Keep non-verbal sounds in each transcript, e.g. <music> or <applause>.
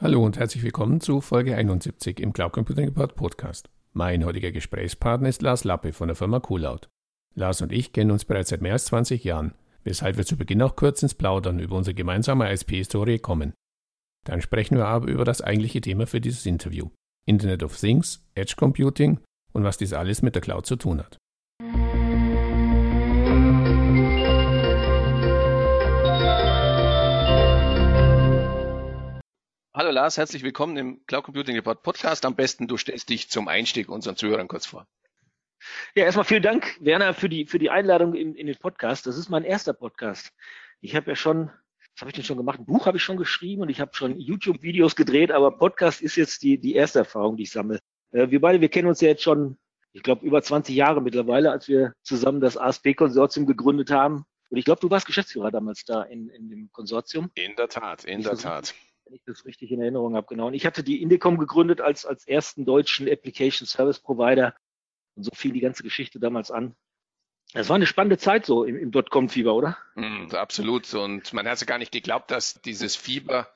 Hallo und herzlich willkommen zu Folge 71 im Cloud Computing Report Podcast. Mein heutiger Gesprächspartner ist Lars Lappe von der Firma Coolout. Lars und ich kennen uns bereits seit mehr als 20 Jahren, weshalb wir zu Beginn auch kurz ins Plaudern über unsere gemeinsame ISP-Historie kommen. Dann sprechen wir aber über das eigentliche Thema für dieses Interview: Internet of Things, Edge Computing und was dies alles mit der Cloud zu tun hat. Hallo Lars, herzlich willkommen im Cloud Computing Report Podcast. Am besten du stellst dich zum Einstieg unseren Zuhörern kurz vor. Ja, erstmal vielen Dank, Werner, für die, für die Einladung in, in den Podcast. Das ist mein erster Podcast. Ich habe ja schon, was habe ich denn schon gemacht? Ein Buch habe ich schon geschrieben und ich habe schon YouTube-Videos gedreht, aber Podcast ist jetzt die, die erste Erfahrung, die ich sammle. Äh, wir beide, wir kennen uns ja jetzt schon, ich glaube, über 20 Jahre mittlerweile, als wir zusammen das ASP-Konsortium gegründet haben. Und ich glaube, du warst Geschäftsführer damals da in, in dem Konsortium. In der Tat, in der Tat wenn ich das richtig in Erinnerung habe, genau. Und ich hatte die Indicom gegründet als, als ersten deutschen Application Service Provider. Und so fiel die ganze Geschichte damals an. Es war eine spannende Zeit so im, im Dotcom-Fieber, oder? Mm, absolut. Und man hat ja gar nicht geglaubt, dass dieses Fieber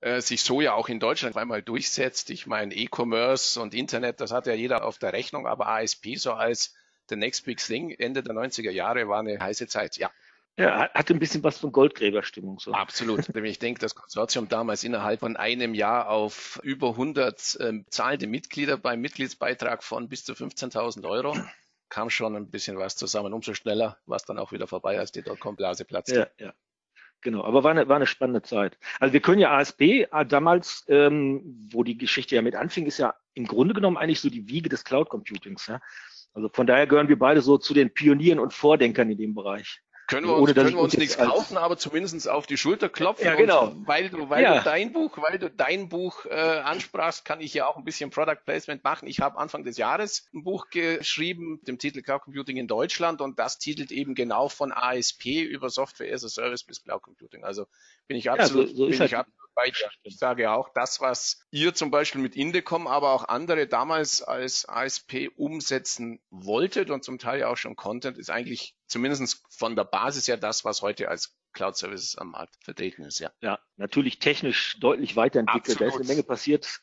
äh, sich so ja auch in Deutschland einmal durchsetzt. Ich meine, E-Commerce und Internet, das hat ja jeder auf der Rechnung, aber ASP so als the next big thing Ende der 90er Jahre war eine heiße Zeit, ja. Ja, hatte ein bisschen was von Goldgräberstimmung. So. Absolut. <laughs> ich denke, das Konsortium damals innerhalb von einem Jahr auf über 100 äh, zahlende Mitglieder beim Mitgliedsbeitrag von bis zu 15.000 Euro kam schon ein bisschen was zusammen. Umso schneller war es dann auch wieder vorbei, als die Dotcom-Blase platzte. Ja, ja. Genau, aber war eine, war eine spannende Zeit. Also wir können ja ASB äh, damals, ähm, wo die Geschichte ja mit anfing, ist ja im Grunde genommen eigentlich so die Wiege des Cloud Computings. Ja? Also von daher gehören wir beide so zu den Pionieren und Vordenkern in dem Bereich. Können wir uns, Ohne, können wir uns nichts kaufen, aber zumindest auf die Schulter klopfen. Ja, genau. weil du, weil ja. du dein Buch, weil du dein Buch äh, ansprachst, kann ich ja auch ein bisschen Product Placement machen. Ich habe Anfang des Jahres ein Buch geschrieben, dem Titel Cloud Computing in Deutschland und das titelt eben genau von ASP über Software as a Service bis Cloud Computing. Also bin ich absolut, ja, so, so bin ich halt bei dir. Ich sage auch, das, was ihr zum Beispiel mit Indecom, aber auch andere damals als ASP umsetzen wolltet und zum Teil ja auch schon Content, ist eigentlich zumindest von der Basis ja das, was heute als Cloud Services am Markt vertreten ist, ja. Ja, natürlich technisch deutlich weiterentwickelt. Absolut. Da ist eine Menge passiert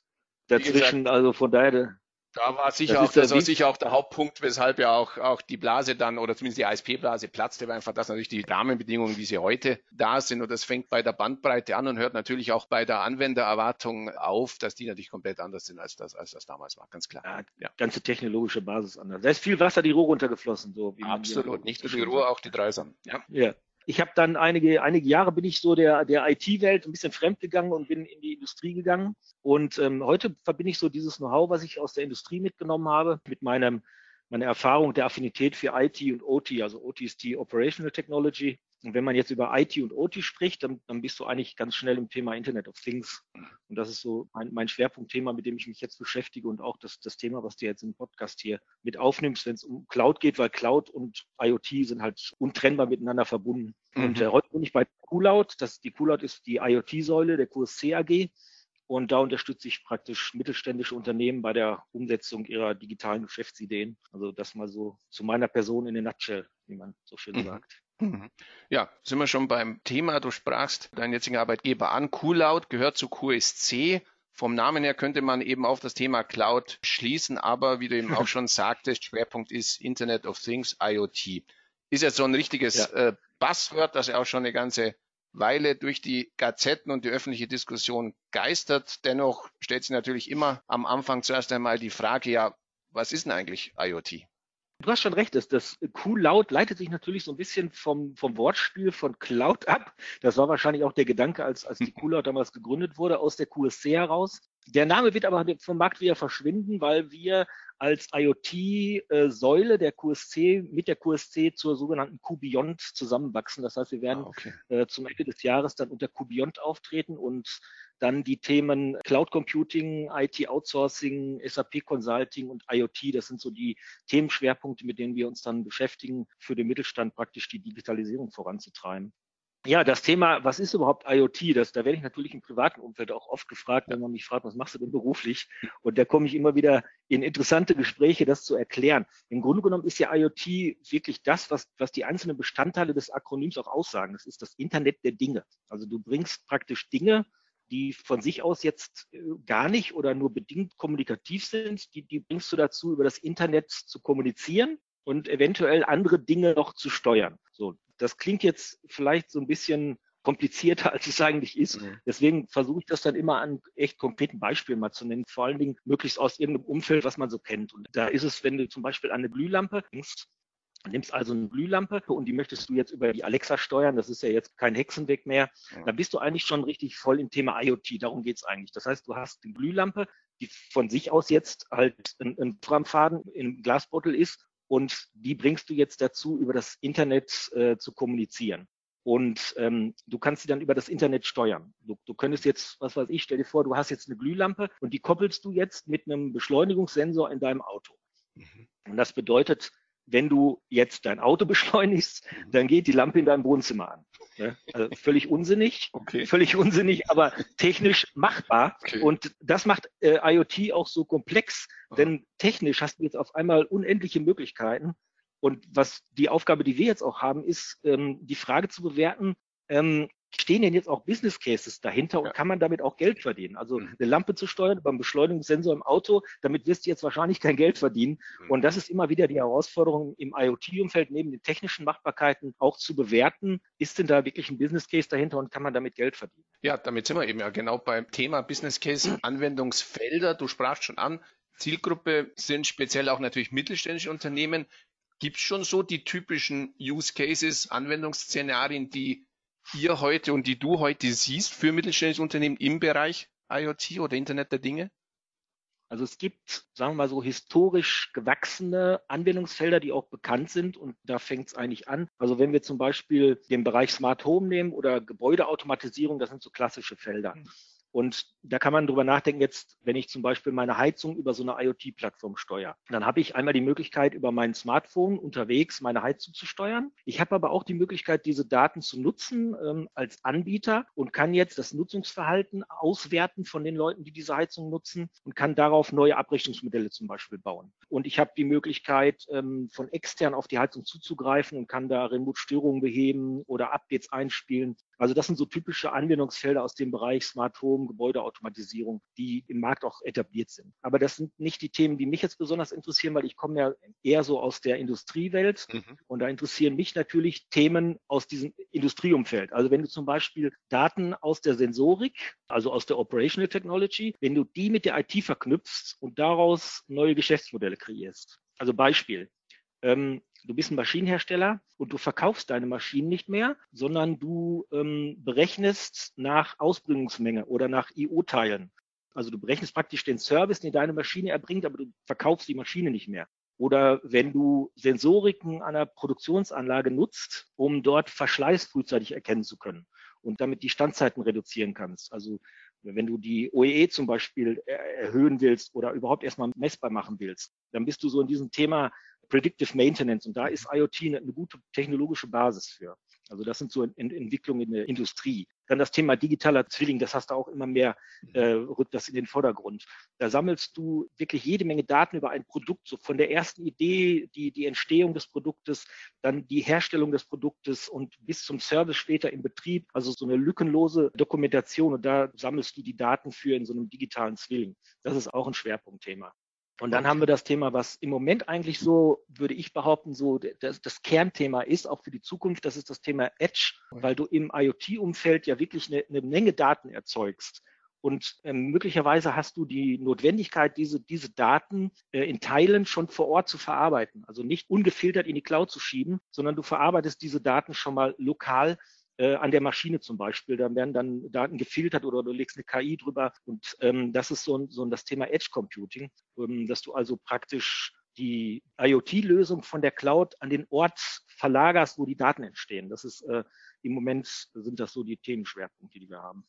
dazwischen. Gesagt, also von daher, da war sicher das auch, das war sicher auch der Hauptpunkt, weshalb ja auch, auch die Blase dann oder zumindest die ASP-Blase platzte, war einfach, dass natürlich die Rahmenbedingungen, wie sie heute da sind, und das fängt bei der Bandbreite an und hört natürlich auch bei der Anwendererwartung auf, dass die natürlich komplett anders sind, als das, als das damals war, ganz klar. Ja, ja. Ganze technologische Basis anders. Da ist viel Wasser die Ruhr runtergeflossen, so wie Absolut, nicht nur die Ruhr, auch die Dreisam. Ja. ja. Ich habe dann einige, einige Jahre bin ich so der, der IT-Welt ein bisschen fremd gegangen und bin in die Industrie gegangen. Und ähm, heute verbinde ich so dieses Know-how, was ich aus der Industrie mitgenommen habe, mit meinem, meiner Erfahrung der Affinität für IT und OT. Also OT ist die Operational Technology und wenn man jetzt über IT und OT spricht, dann, dann bist du eigentlich ganz schnell im Thema Internet of Things. Und das ist so mein, mein Schwerpunktthema, mit dem ich mich jetzt beschäftige und auch das, das Thema, was du jetzt im Podcast hier mit aufnimmst, wenn es um Cloud geht, weil Cloud und IoT sind halt untrennbar miteinander verbunden. Mhm. Und äh, heute bin ich bei QLoud. Das, die QLoud ist die IoT-Säule der QSC AG. Und da unterstütze ich praktisch mittelständische Unternehmen bei der Umsetzung ihrer digitalen Geschäftsideen. Also das mal so zu meiner Person in der Nutshell, wie man so schön mhm. sagt. Mhm. Ja, sind wir schon beim Thema. Du sprachst deinen jetzigen Arbeitgeber an. QLoud gehört zu QSC. Vom Namen her könnte man eben auf das Thema Cloud schließen, aber wie du eben auch <laughs> schon sagtest, Schwerpunkt ist Internet of Things, IoT. Ist jetzt so ein richtiges ja. äh, Buzzword, das ja auch schon eine ganze Weile durch die Gazetten und die öffentliche Diskussion geistert. Dennoch stellt sich natürlich immer am Anfang zuerst einmal die Frage, ja, was ist denn eigentlich IoT? Du hast schon recht, das, das Q-Laut leitet sich natürlich so ein bisschen vom, vom Wortspiel von Cloud ab. Das war wahrscheinlich auch der Gedanke, als, als die <laughs> Q-Laut damals gegründet wurde, aus der QSC heraus. Der Name wird aber vom Markt wieder verschwinden, weil wir als IoT-Säule der QSC mit der QSC zur sogenannten Q-Beyond zusammenwachsen. Das heißt, wir werden ah, okay. äh, zum Ende des Jahres dann unter Q-Beyond auftreten und dann die Themen Cloud Computing, IT Outsourcing, SAP Consulting und IoT. Das sind so die Themenschwerpunkte, mit denen wir uns dann beschäftigen, für den Mittelstand praktisch die Digitalisierung voranzutreiben. Ja, das Thema, was ist überhaupt IoT? Das, da werde ich natürlich im privaten Umfeld auch oft gefragt, wenn man mich fragt, was machst du denn beruflich? Und da komme ich immer wieder in interessante Gespräche, das zu erklären. Im Grunde genommen ist ja IoT wirklich das, was, was die einzelnen Bestandteile des Akronyms auch aussagen. Das ist das Internet der Dinge. Also du bringst praktisch Dinge die von sich aus jetzt äh, gar nicht oder nur bedingt kommunikativ sind. Die, die bringst du dazu, über das Internet zu kommunizieren und eventuell andere Dinge noch zu steuern. So, das klingt jetzt vielleicht so ein bisschen komplizierter, <laughs> als es eigentlich ist. Mhm. Deswegen versuche ich das dann immer an echt konkreten Beispielen mal zu nennen, vor allen Dingen möglichst aus irgendeinem Umfeld, was man so kennt. Und da ist es, wenn du zum Beispiel an eine Glühlampe denkst, nimmst also eine Glühlampe und die möchtest du jetzt über die Alexa steuern, das ist ja jetzt kein Hexenweg mehr, dann bist du eigentlich schon richtig voll im Thema IoT, darum geht's eigentlich. Das heißt, du hast eine Glühlampe, die von sich aus jetzt halt ein, ein Programmfaden im Glasbottle ist und die bringst du jetzt dazu, über das Internet äh, zu kommunizieren. Und ähm, du kannst sie dann über das Internet steuern. Du, du könntest jetzt, was weiß ich, stell dir vor, du hast jetzt eine Glühlampe und die koppelst du jetzt mit einem Beschleunigungssensor in deinem Auto. Mhm. Und das bedeutet, wenn du jetzt dein Auto <laughs> beschleunigst, mhm. dann geht die Lampe in deinem Wohnzimmer an. Ne? Also völlig unsinnig, okay. völlig unsinnig, aber technisch machbar. Okay. Und das macht äh, IoT auch so komplex, denn technisch hast du jetzt auf einmal unendliche Möglichkeiten. Und was die Aufgabe, die wir jetzt auch haben, ist, ähm, die Frage zu bewerten, ähm, stehen denn jetzt auch Business Cases dahinter und ja. kann man damit auch Geld verdienen? Also mhm. eine Lampe zu steuern beim Beschleunigungssensor im Auto, damit wirst du jetzt wahrscheinlich kein Geld verdienen. Mhm. Und das ist immer wieder die Herausforderung im IoT-Umfeld, neben den technischen Machbarkeiten auch zu bewerten, ist denn da wirklich ein Business Case dahinter und kann man damit Geld verdienen? Ja, damit sind wir eben ja genau beim Thema Business Case, <clears throat> Anwendungsfelder. Du sprachst schon an, Zielgruppe sind speziell auch natürlich mittelständische Unternehmen. Gibt es schon so die typischen Use Cases, Anwendungsszenarien, die ihr heute und die du heute siehst für mittelständische Unternehmen im Bereich IoT oder Internet der Dinge? Also es gibt, sagen wir mal so, historisch gewachsene Anwendungsfelder, die auch bekannt sind und da fängt es eigentlich an. Also wenn wir zum Beispiel den Bereich Smart Home nehmen oder Gebäudeautomatisierung, das sind so klassische Felder. Und da kann man drüber nachdenken, jetzt, wenn ich zum Beispiel meine Heizung über so eine IoT-Plattform steuere, dann habe ich einmal die Möglichkeit, über mein Smartphone unterwegs meine Heizung zu steuern. Ich habe aber auch die Möglichkeit, diese Daten zu nutzen ähm, als Anbieter und kann jetzt das Nutzungsverhalten auswerten von den Leuten, die diese Heizung nutzen und kann darauf neue Abrechnungsmodelle zum Beispiel bauen. Und ich habe die Möglichkeit, ähm, von extern auf die Heizung zuzugreifen und kann da Remote-Störungen beheben oder Updates einspielen. Also das sind so typische Anwendungsfelder aus dem Bereich Smart Home, Gebäudeautomatisierung, die im Markt auch etabliert sind. Aber das sind nicht die Themen, die mich jetzt besonders interessieren, weil ich komme ja eher so aus der Industriewelt mhm. und da interessieren mich natürlich Themen aus diesem Industrieumfeld. Also wenn du zum Beispiel Daten aus der Sensorik, also aus der Operational Technology, wenn du die mit der IT verknüpfst und daraus neue Geschäftsmodelle kreierst. Also Beispiel. Ähm, du bist ein Maschinenhersteller und du verkaufst deine Maschinen nicht mehr, sondern du ähm, berechnest nach Ausbringungsmenge oder nach IO-Teilen. Also du berechnest praktisch den Service, den deine Maschine erbringt, aber du verkaufst die Maschine nicht mehr. Oder wenn du Sensoriken einer Produktionsanlage nutzt, um dort Verschleiß frühzeitig erkennen zu können und damit die Standzeiten reduzieren kannst. Also wenn du die OEE e zum Beispiel erhöhen willst oder überhaupt erstmal messbar machen willst, dann bist du so in diesem Thema Predictive Maintenance. Und da ist IoT eine, eine gute technologische Basis für. Also das sind so Ent Entwicklungen in der Industrie. Dann das Thema digitaler Zwilling, das hast du auch immer mehr, äh, rückt das in den Vordergrund. Da sammelst du wirklich jede Menge Daten über ein Produkt, so von der ersten Idee, die, die Entstehung des Produktes, dann die Herstellung des Produktes und bis zum Service später im Betrieb. Also so eine lückenlose Dokumentation und da sammelst du die Daten für in so einem digitalen Zwilling. Das ist auch ein Schwerpunktthema. Und dann haben wir das Thema, was im Moment eigentlich so, würde ich behaupten, so das, das Kernthema ist, auch für die Zukunft, das ist das Thema Edge, weil du im IoT-Umfeld ja wirklich eine, eine Menge Daten erzeugst. Und ähm, möglicherweise hast du die Notwendigkeit, diese, diese Daten äh, in Teilen schon vor Ort zu verarbeiten. Also nicht ungefiltert in die Cloud zu schieben, sondern du verarbeitest diese Daten schon mal lokal äh, an der Maschine zum Beispiel. Da werden dann Daten gefiltert oder du legst eine KI drüber. Und ähm, das ist so, so das Thema Edge Computing, ähm, dass du also praktisch die IoT-Lösung von der Cloud an den Ort verlagerst, wo die Daten entstehen. Das ist äh, im Moment sind das so die Themenschwerpunkte, die wir haben.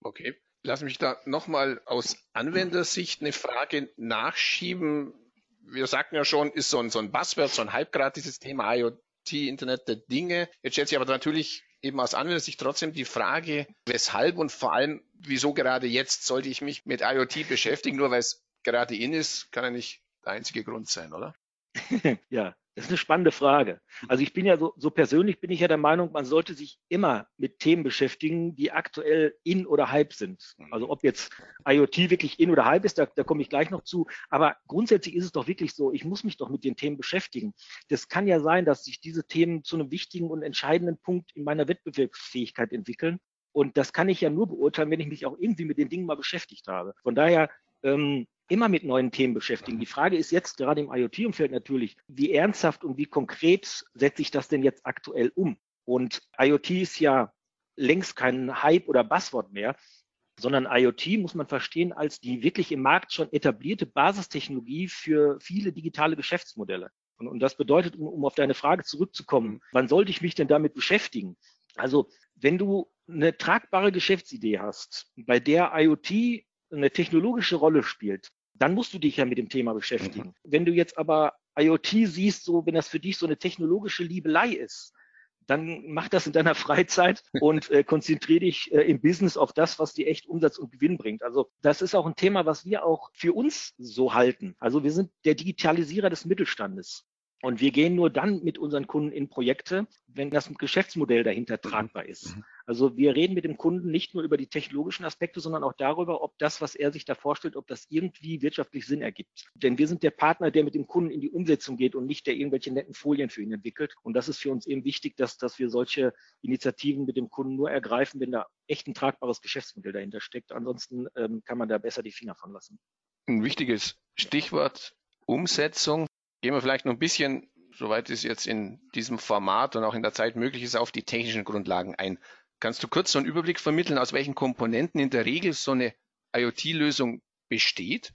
Okay. Lass mich da nochmal aus Anwendersicht eine Frage nachschieben. Wir sagten ja schon, ist so ein, so ein Buzzword, so ein Halbgrad dieses Thema IoT, Internet der Dinge. Jetzt stellt sich aber natürlich eben aus Anwendersicht trotzdem die Frage, weshalb und vor allem, wieso gerade jetzt sollte ich mich mit IoT beschäftigen, nur weil es gerade in ist, kann ja nicht der einzige Grund sein, oder? <laughs> ja, das ist eine spannende Frage. Also ich bin ja so, so persönlich bin ich ja der Meinung, man sollte sich immer mit Themen beschäftigen, die aktuell in oder hype sind. Mhm. Also ob jetzt IoT wirklich in oder hype ist, da, da komme ich gleich noch zu. Aber grundsätzlich ist es doch wirklich so, ich muss mich doch mit den Themen beschäftigen. Das kann ja sein, dass sich diese Themen zu einem wichtigen und entscheidenden Punkt in meiner Wettbewerbsfähigkeit entwickeln. Und das kann ich ja nur beurteilen, wenn ich mich auch irgendwie mit den Dingen mal beschäftigt habe. Von daher ähm, immer mit neuen Themen beschäftigen. Die Frage ist jetzt gerade im IoT-Umfeld natürlich, wie ernsthaft und wie konkret setze ich das denn jetzt aktuell um? Und IoT ist ja längst kein Hype oder Buzzword mehr, sondern IoT muss man verstehen als die wirklich im Markt schon etablierte Basistechnologie für viele digitale Geschäftsmodelle. Und, und das bedeutet, um, um auf deine Frage zurückzukommen, wann sollte ich mich denn damit beschäftigen? Also wenn du eine tragbare Geschäftsidee hast, bei der IoT eine technologische Rolle spielt, dann musst du dich ja mit dem Thema beschäftigen. Mhm. Wenn du jetzt aber IoT siehst, so wenn das für dich so eine technologische Liebelei ist, dann mach das in deiner <laughs> Freizeit und äh, konzentriere dich äh, im Business auf das, was dir echt Umsatz und Gewinn bringt. Also das ist auch ein Thema, was wir auch für uns so halten. Also wir sind der Digitalisierer des Mittelstandes. Und wir gehen nur dann mit unseren Kunden in Projekte, wenn das Geschäftsmodell dahinter tragbar ist. Mhm. Also wir reden mit dem Kunden nicht nur über die technologischen Aspekte, sondern auch darüber, ob das, was er sich da vorstellt, ob das irgendwie wirtschaftlich Sinn ergibt. Denn wir sind der Partner, der mit dem Kunden in die Umsetzung geht und nicht der irgendwelche netten Folien für ihn entwickelt. Und das ist für uns eben wichtig, dass, dass wir solche Initiativen mit dem Kunden nur ergreifen, wenn da echt ein tragbares Geschäftsmodell dahinter steckt. Ansonsten ähm, kann man da besser die Finger von lassen. Ein wichtiges Stichwort Umsetzung. Gehen wir vielleicht noch ein bisschen, soweit es jetzt in diesem Format und auch in der Zeit möglich ist, auf die technischen Grundlagen ein. Kannst du kurz so einen Überblick vermitteln, aus welchen Komponenten in der Regel so eine IoT-Lösung besteht?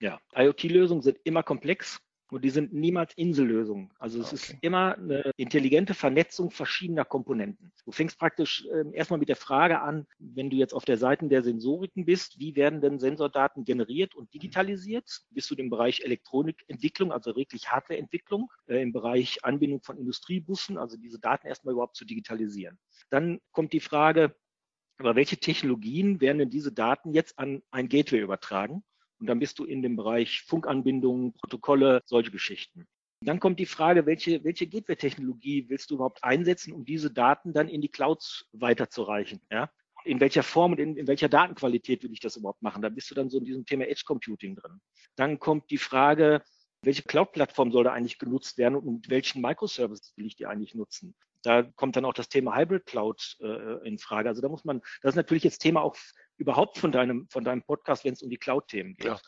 Ja, IoT-Lösungen sind immer komplex und die sind niemals Insellösungen. Also es okay. ist immer eine intelligente Vernetzung verschiedener Komponenten. Du fängst praktisch äh, erstmal mit der Frage an, wenn du jetzt auf der Seite der Sensoriken bist, wie werden denn Sensordaten generiert und digitalisiert? Bist du im Bereich Elektronikentwicklung, also wirklich Hardwareentwicklung, äh, im Bereich Anbindung von Industriebussen, also diese Daten erstmal überhaupt zu digitalisieren? Dann kommt die Frage, aber welche Technologien werden denn diese Daten jetzt an ein Gateway übertragen? Und dann bist du in dem Bereich Funkanbindungen, Protokolle, solche Geschichten. Dann kommt die Frage, welche, welche Gateway-Technologie willst du überhaupt einsetzen, um diese Daten dann in die Clouds weiterzureichen? Ja? In welcher Form und in, in welcher Datenqualität will ich das überhaupt machen? Da bist du dann so in diesem Thema Edge Computing drin. Dann kommt die Frage, welche Cloud-Plattform soll da eigentlich genutzt werden und welchen Microservices will ich die eigentlich nutzen? Da kommt dann auch das Thema Hybrid Cloud äh, in Frage. Also da muss man, das ist natürlich jetzt Thema auch überhaupt von deinem, von deinem Podcast, wenn es um die Cloud-Themen geht. Ja.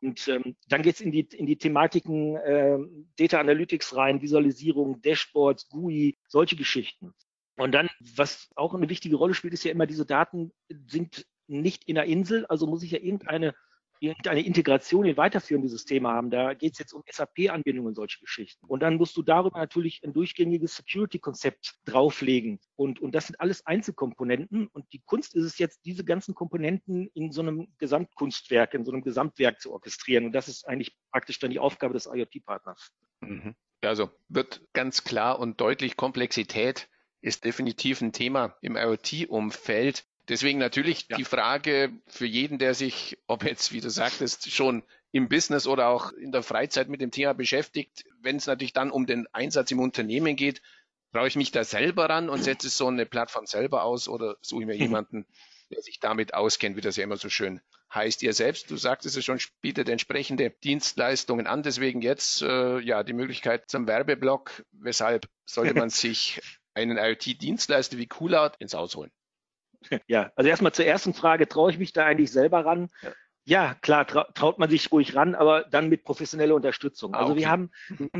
Und ähm, dann geht es in die, in die Thematiken äh, Data Analytics rein, Visualisierung, Dashboards, GUI, solche Geschichten. Und dann, was auch eine wichtige Rolle spielt, ist ja immer, diese Daten sind nicht in der Insel, also muss ich ja irgendeine irgendeine Integration in weiterführende Systeme haben. Da geht es jetzt um SAP-Anbindungen solche Geschichten. Und dann musst du darüber natürlich ein durchgängiges Security-Konzept drauflegen. Und, und das sind alles Einzelkomponenten. Und die Kunst ist es jetzt, diese ganzen Komponenten in so einem Gesamtkunstwerk, in so einem Gesamtwerk zu orchestrieren. Und das ist eigentlich praktisch dann die Aufgabe des IoT-Partners. Mhm. Also wird ganz klar und deutlich Komplexität ist definitiv ein Thema im IoT-Umfeld. Deswegen natürlich ja. die Frage für jeden, der sich, ob jetzt, wie du sagtest, schon im Business oder auch in der Freizeit mit dem Thema beschäftigt, wenn es natürlich dann um den Einsatz im Unternehmen geht, traue ich mich da selber ran und setze so eine Plattform selber aus oder suche ich mir jemanden, der sich damit auskennt, wie das ja immer so schön heißt. Ihr selbst, du sagtest es schon, bietet entsprechende Dienstleistungen an. Deswegen jetzt äh, ja die Möglichkeit zum Werbeblock. Weshalb sollte man <laughs> sich einen IoT-Dienstleister wie Coolout ins Haus holen? Ja, also erstmal zur ersten Frage, traue ich mich da eigentlich selber ran? Ja. Ja, klar, traut man sich ruhig ran, aber dann mit professioneller Unterstützung. Also ah, okay. wir haben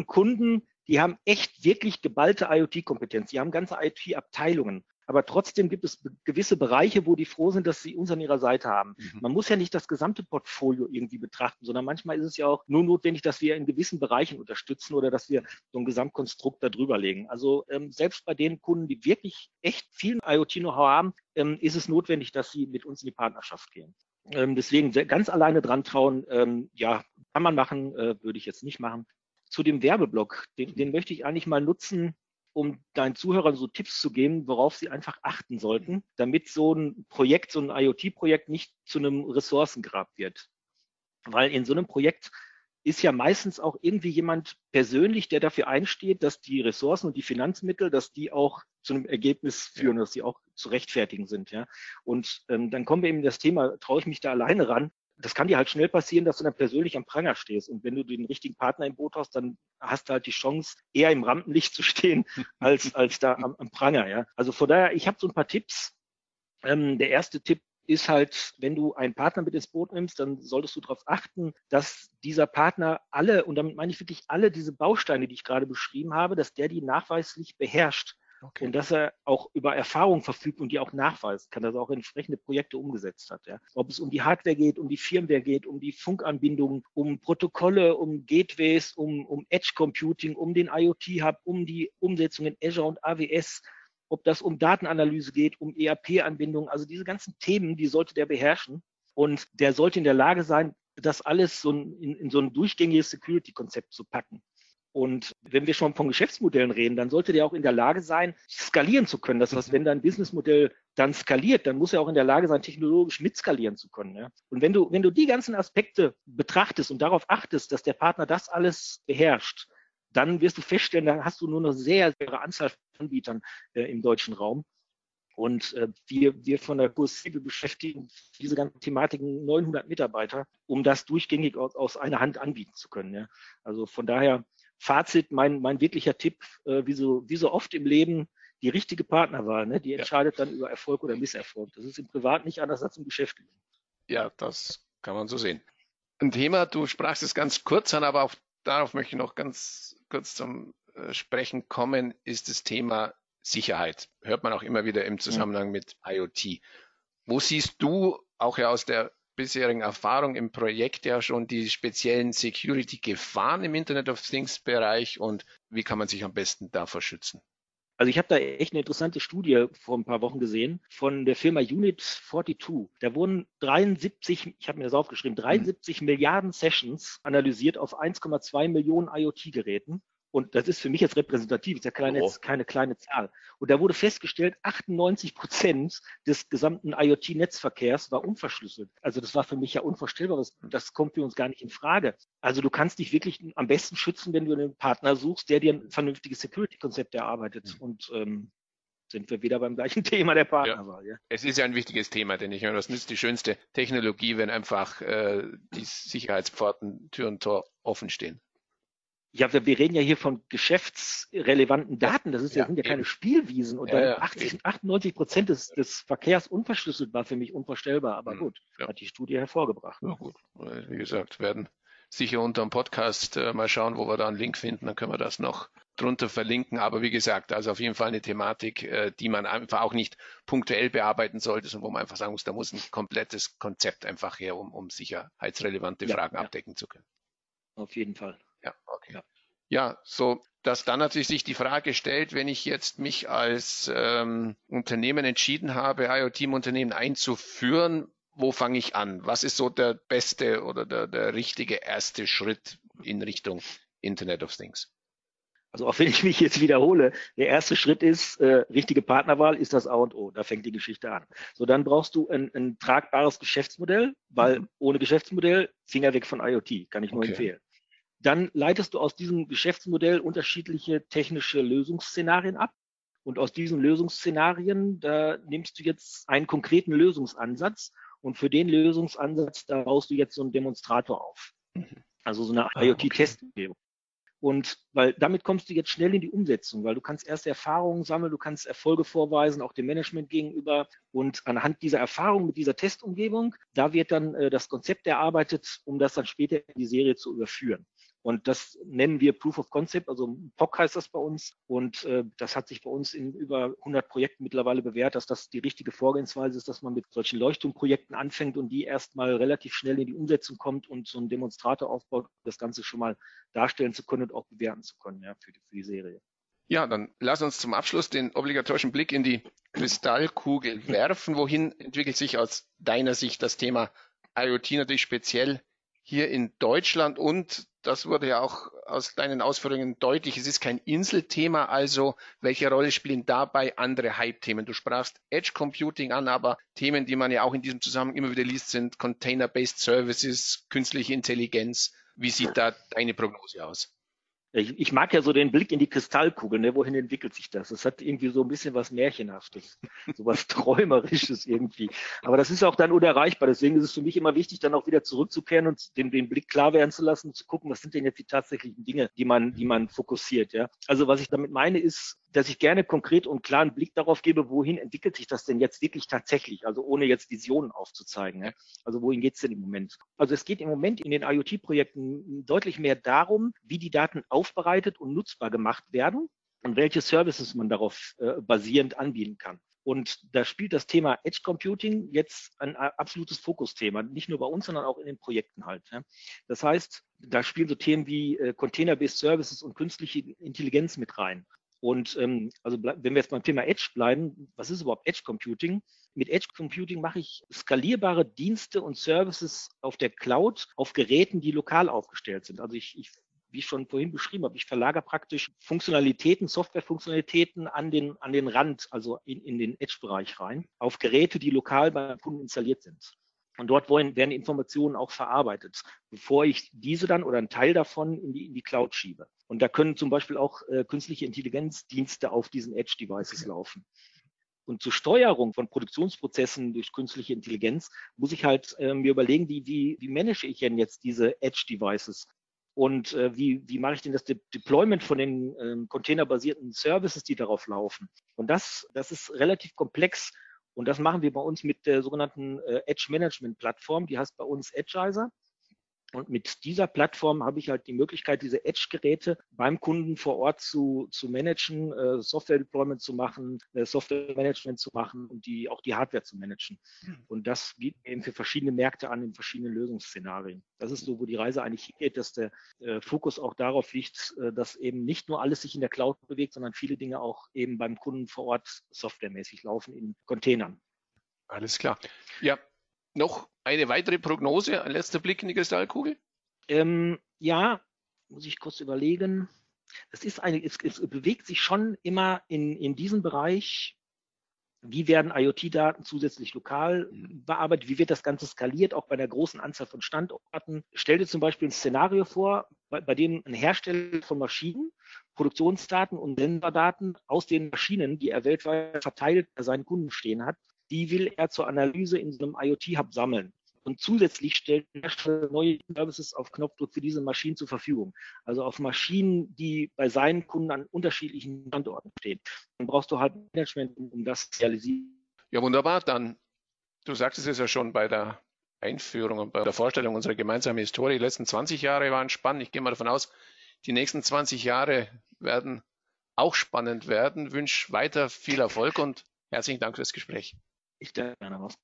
Kunden, die haben echt wirklich geballte IoT-Kompetenz. Die haben ganze IoT-Abteilungen. Aber trotzdem gibt es gewisse Bereiche, wo die froh sind, dass sie uns an ihrer Seite haben. Mhm. Man muss ja nicht das gesamte Portfolio irgendwie betrachten, sondern manchmal ist es ja auch nur notwendig, dass wir in gewissen Bereichen unterstützen oder dass wir so ein Gesamtkonstrukt darüber legen. Also ähm, selbst bei den Kunden, die wirklich echt viel IoT-Know-how haben, ähm, ist es notwendig, dass sie mit uns in die Partnerschaft gehen. Ähm, deswegen ganz alleine dran trauen, ähm, ja, kann man machen, äh, würde ich jetzt nicht machen. Zu dem Werbeblock, den, den möchte ich eigentlich mal nutzen, um deinen Zuhörern so Tipps zu geben, worauf sie einfach achten sollten, damit so ein Projekt, so ein IoT-Projekt nicht zu einem Ressourcengrab wird. Weil in so einem Projekt ist ja meistens auch irgendwie jemand persönlich, der dafür einsteht, dass die Ressourcen und die Finanzmittel, dass die auch zu einem Ergebnis führen, dass die auch zu rechtfertigen sind. Ja. Und ähm, dann kommen wir eben das Thema, traue ich mich da alleine ran? Das kann dir halt schnell passieren, dass du dann persönlich am Pranger stehst. Und wenn du den richtigen Partner im Boot hast, dann hast du halt die Chance, eher im Rampenlicht zu stehen, <laughs> als, als da am, am Pranger. Ja. Also von daher, ich habe so ein paar Tipps. Ähm, der erste Tipp ist halt, wenn du einen Partner mit ins Boot nimmst, dann solltest du darauf achten, dass dieser Partner alle, und damit meine ich wirklich alle diese Bausteine, die ich gerade beschrieben habe, dass der die nachweislich beherrscht. Okay. Und dass er auch über Erfahrung verfügt und die auch nachweist kann, dass er auch entsprechende Projekte umgesetzt hat. Ja. Ob es um die Hardware geht, um die Firmware geht, um die Funkanbindung, um Protokolle, um Gateways, um, um Edge Computing, um den IoT-Hub, um die Umsetzung in Azure und AWS, ob das um Datenanalyse geht, um ERP-Anbindungen, also diese ganzen Themen, die sollte der beherrschen. Und der sollte in der Lage sein, das alles so in, in so ein durchgängiges Security-Konzept zu packen. Und wenn wir schon von Geschäftsmodellen reden, dann sollte der auch in der Lage sein, skalieren zu können. Das heißt, mhm. wenn dein Businessmodell dann skaliert, dann muss er auch in der Lage sein, technologisch mitskalieren zu können. Ja? Und wenn du, wenn du die ganzen Aspekte betrachtest und darauf achtest, dass der Partner das alles beherrscht, dann wirst du feststellen, dann hast du nur eine sehr, sehr Anzahl von Anbietern äh, im deutschen Raum. Und äh, wir, wir von der Kursive beschäftigen diese ganzen Thematiken 900 Mitarbeiter, um das durchgängig aus, aus einer Hand anbieten zu können. Ja. Also von daher, Fazit, mein, mein wirklicher Tipp, äh, wie, so, wie so oft im Leben, die richtige Partnerwahl, ne, die entscheidet ja. dann über Erfolg oder Misserfolg. Das ist im Privat nicht anders als im Geschäftlichen. Ja, das kann man so sehen. Ein Thema, du sprachst es ganz kurz an, aber auch darauf möchte ich noch ganz kurz zum äh, Sprechen kommen, ist das Thema Sicherheit. Hört man auch immer wieder im Zusammenhang mit IoT. Wo siehst du auch ja aus der bisherigen Erfahrung im Projekt ja schon die speziellen Security-Gefahren im Internet of Things-Bereich und wie kann man sich am besten davor schützen? Also ich habe da echt eine interessante Studie vor ein paar Wochen gesehen von der Firma Unit 42. Da wurden 73, ich habe mir das aufgeschrieben, 73 mhm. Milliarden Sessions analysiert auf 1,2 Millionen IoT-Geräten. Und das ist für mich jetzt repräsentativ, ist ja keine, oh. keine kleine Zahl. Und da wurde festgestellt, 98 Prozent des gesamten IoT-Netzverkehrs war unverschlüsselt. Also das war für mich ja unvorstellbar. Das, das kommt für uns gar nicht in Frage. Also du kannst dich wirklich am besten schützen, wenn du einen Partner suchst, der dir ein vernünftiges Security-Konzept erarbeitet. Mhm. Und ähm, sind wir wieder beim gleichen <laughs> Thema der Partnerwahl. Ja. ja. Es ist ja ein wichtiges Thema, denn ich meine, was nützt die schönste Technologie, wenn einfach äh, die Sicherheitspforten, Tür und Tor offen stehen? Ja, wir, wir reden ja hier von geschäftsrelevanten Daten. Das ist ja, sind ja keine Spielwiesen. Und dann ja, 80, 98 Prozent des, des Verkehrs unverschlüsselt war für mich unvorstellbar. Aber hm, gut, hat die Studie hervorgebracht. Ja, gut. Wie gesagt, werden sicher unter dem Podcast äh, mal schauen, wo wir da einen Link finden. Dann können wir das noch drunter verlinken. Aber wie gesagt, also auf jeden Fall eine Thematik, äh, die man einfach auch nicht punktuell bearbeiten sollte, sondern wo man einfach sagen muss, da muss ein komplettes Konzept einfach her, um, um sicherheitsrelevante Fragen abdecken zu können. Auf jeden Fall. Ja, okay. Ja, ja so dass dann natürlich sich die Frage stellt, wenn ich jetzt mich als ähm, Unternehmen entschieden habe, IoT im Unternehmen einzuführen, wo fange ich an? Was ist so der beste oder der, der richtige erste Schritt in Richtung Internet of Things? Also auch wenn ich mich jetzt wiederhole, der erste Schritt ist, äh, richtige Partnerwahl ist das A und O. Da fängt die Geschichte an. So, dann brauchst du ein, ein tragbares Geschäftsmodell, weil mhm. ohne Geschäftsmodell Finger weg von IoT, kann ich nur okay. empfehlen dann leitest du aus diesem Geschäftsmodell unterschiedliche technische Lösungsszenarien ab. Und aus diesen Lösungsszenarien, da nimmst du jetzt einen konkreten Lösungsansatz und für den Lösungsansatz, da baust du jetzt so einen Demonstrator auf. Mhm. Also so eine ah, IoT-Testumgebung. Und weil damit kommst du jetzt schnell in die Umsetzung, weil du kannst erste Erfahrungen sammeln, du kannst Erfolge vorweisen, auch dem Management gegenüber. Und anhand dieser Erfahrung mit dieser Testumgebung, da wird dann äh, das Konzept erarbeitet, um das dann später in die Serie zu überführen. Und das nennen wir Proof of Concept, also POC heißt das bei uns. Und äh, das hat sich bei uns in über 100 Projekten mittlerweile bewährt, dass das die richtige Vorgehensweise ist, dass man mit solchen Leuchtturmprojekten anfängt und die erstmal relativ schnell in die Umsetzung kommt und so einen Demonstrator aufbaut, das Ganze schon mal darstellen zu können und auch bewerten zu können ja, für, die, für die Serie. Ja, dann lass uns zum Abschluss den obligatorischen Blick in die Kristallkugel <laughs> werfen. Wohin entwickelt sich aus deiner Sicht das Thema IoT natürlich speziell hier in Deutschland und das wurde ja auch aus deinen Ausführungen deutlich, es ist kein Inselthema, also welche Rolle spielen dabei andere Hype-Themen? Du sprachst Edge Computing an, aber Themen, die man ja auch in diesem Zusammenhang immer wieder liest, sind Container-Based Services, künstliche Intelligenz. Wie sieht da deine Prognose aus? Ich, ich, mag ja so den Blick in die Kristallkugel, ne? wohin entwickelt sich das? Es hat irgendwie so ein bisschen was Märchenhaftes, <laughs> so was Träumerisches irgendwie. Aber das ist auch dann unerreichbar. Deswegen ist es für mich immer wichtig, dann auch wieder zurückzukehren und den, den Blick klar werden zu lassen und zu gucken, was sind denn jetzt die tatsächlichen Dinge, die man, die man fokussiert. Ja? Also was ich damit meine, ist, dass ich gerne konkret und klaren Blick darauf gebe, wohin entwickelt sich das denn jetzt wirklich tatsächlich, also ohne jetzt Visionen aufzuzeigen. Ne? Also wohin geht's denn im Moment? Also es geht im Moment in den IoT-Projekten deutlich mehr darum, wie die Daten aufbereitet und nutzbar gemacht werden und welche Services man darauf äh, basierend anbieten kann. Und da spielt das Thema Edge Computing jetzt ein absolutes Fokusthema, nicht nur bei uns, sondern auch in den Projekten halt. Das heißt, da spielen so Themen wie äh, Container-Based Services und künstliche Intelligenz mit rein. Und ähm, also wenn wir jetzt beim Thema Edge bleiben, was ist überhaupt Edge Computing? Mit Edge Computing mache ich skalierbare Dienste und Services auf der Cloud auf Geräten, die lokal aufgestellt sind. Also ich, ich wie ich schon vorhin beschrieben habe, ich verlagere praktisch Funktionalitäten, Softwarefunktionalitäten an den, an den Rand, also in, in den Edge-Bereich rein, auf Geräte, die lokal beim Kunden installiert sind. Und dort werden Informationen auch verarbeitet, bevor ich diese dann oder einen Teil davon in die, in die Cloud schiebe. Und da können zum Beispiel auch äh, künstliche Intelligenzdienste auf diesen Edge-Devices laufen. Und zur Steuerung von Produktionsprozessen durch künstliche Intelligenz muss ich halt äh, mir überlegen, wie, wie, wie manage ich denn jetzt diese Edge-Devices? Und äh, wie, wie mache ich denn das De Deployment von den ähm, containerbasierten Services, die darauf laufen? Und das, das ist relativ komplex und das machen wir bei uns mit der sogenannten äh, Edge Management Plattform, die heißt bei uns Edgeizer. Und mit dieser Plattform habe ich halt die Möglichkeit, diese Edge-Geräte beim Kunden vor Ort zu, zu managen, äh, Software-Deployment zu machen, äh, Software-Management zu machen und die, auch die Hardware zu managen. Hm. Und das bieten wir eben für verschiedene Märkte an in verschiedenen Lösungsszenarien. Das ist so, wo die Reise eigentlich hingeht, dass der äh, Fokus auch darauf liegt, äh, dass eben nicht nur alles sich in der Cloud bewegt, sondern viele Dinge auch eben beim Kunden vor Ort softwaremäßig laufen in Containern. Alles klar. Ja, noch eine weitere Prognose, ein letzter Blick in die Kristallkugel? Ähm, ja, muss ich kurz überlegen. Es ist eine, es, es bewegt sich schon immer in, in diesem Bereich. Wie werden IoT-Daten zusätzlich lokal bearbeitet? Wie wird das Ganze skaliert, auch bei einer großen Anzahl von Standorten? Stell dir zum Beispiel ein Szenario vor, bei, bei dem ein Hersteller von Maschinen Produktionsdaten und Sensordaten aus den Maschinen, die er weltweit verteilt bei seinen Kunden stehen hat, die will er zur Analyse in so einem IoT-Hub sammeln. Und zusätzlich stellt Hersteller neue Services auf Knopfdruck für diese Maschinen zur Verfügung. Also auf Maschinen, die bei seinen Kunden an unterschiedlichen Standorten stehen. Dann brauchst du halt Management, um das zu realisieren. Ja, wunderbar. Dann, du sagtest es ja schon bei der Einführung und bei der Vorstellung unserer gemeinsamen Historie. Die letzten 20 Jahre waren spannend. Ich gehe mal davon aus, die nächsten 20 Jahre werden auch spannend werden. Ich wünsche weiter viel Erfolg und herzlichen Dank für das Gespräch. Ich danke gerne was.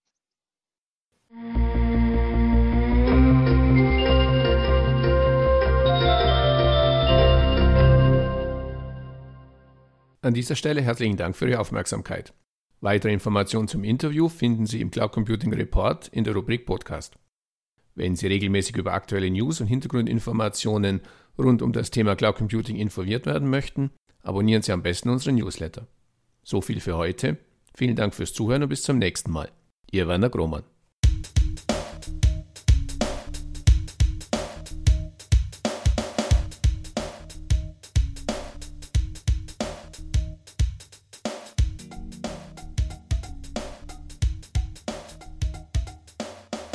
An dieser Stelle herzlichen Dank für Ihre Aufmerksamkeit. Weitere Informationen zum Interview finden Sie im Cloud Computing Report in der Rubrik Podcast. Wenn Sie regelmäßig über aktuelle News und Hintergrundinformationen rund um das Thema Cloud Computing informiert werden möchten, abonnieren Sie am besten unseren Newsletter. So viel für heute. Vielen Dank fürs Zuhören und bis zum nächsten Mal. Ihr Werner Grohmann.